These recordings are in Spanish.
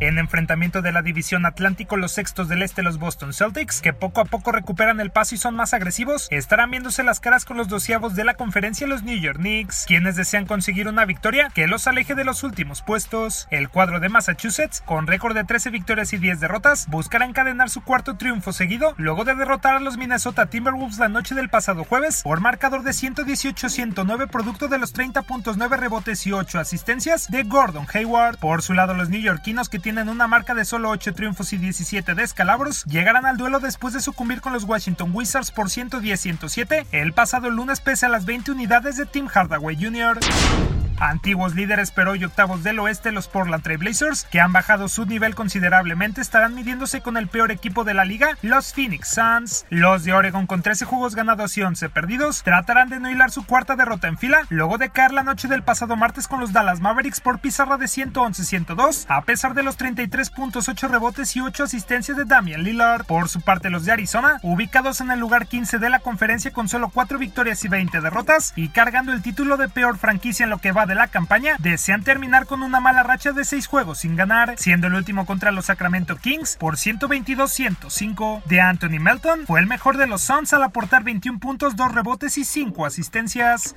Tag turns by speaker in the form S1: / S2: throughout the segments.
S1: En enfrentamiento de la división Atlántico, los sextos del este, los Boston Celtics, que poco a poco recuperan el paso y son más agresivos, estarán viéndose las caras con los doceavos de la conferencia, los New York Knicks, quienes desean conseguir una victoria que los aleje de los últimos puestos. El cuadro de Massachusetts, con récord de 13 victorias y 10 derrotas, buscará encadenar su cuarto triunfo seguido, luego de derrotar a los Minnesota Timberwolves la noche del pasado jueves por marcador de 118-109, producto de los 30.9 rebotes y 8 asistencias de Gordon Hayward. Por su lado, los neoyorquinos que tienen una marca de solo 8 triunfos y 17 descalabros, llegarán al duelo después de sucumbir con los Washington Wizards por 110-107 el pasado lunes pese a las 20 unidades de Tim Hardaway Jr. Antiguos líderes pero y octavos del oeste, los Portland Trail Blazers, que han bajado su nivel considerablemente, estarán midiéndose con el peor equipo de la liga, los Phoenix Suns. Los de Oregon, con 13 juegos ganados y 11 perdidos, tratarán de no hilar su cuarta derrota en fila, luego de caer la noche del pasado martes con los Dallas Mavericks por pizarra de 111-102, a pesar de los 33.8 rebotes y 8 asistencias de Damian Lillard. Por su parte, los de Arizona, ubicados en el lugar 15 de la conferencia con solo 4 victorias y 20 derrotas, y cargando el título de peor franquicia en lo que va de la campaña, desean terminar con una mala racha de 6 juegos sin ganar, siendo el último contra los Sacramento Kings por 122-105. De Anthony Melton fue el mejor de los Suns al aportar 21 puntos, 2 rebotes y 5 asistencias.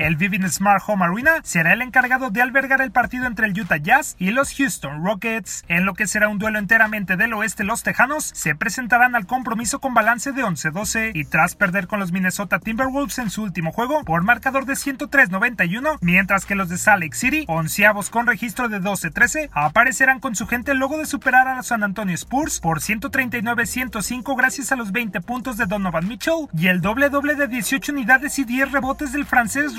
S1: El Vivint Smart Home Arena será el encargado de albergar el partido entre el Utah Jazz y los Houston Rockets. En lo que será un duelo enteramente del oeste, los Tejanos se presentarán al compromiso con balance de 11-12 y tras perder con los Minnesota Timberwolves en su último juego por marcador de 103-91, mientras que los de Salt Lake City, onceavos con registro de 12-13, aparecerán con su gente luego de superar a los San Antonio Spurs por 139-105 gracias a los 20 puntos de Donovan Mitchell y el doble doble de 18 unidades y 10 rebotes del francés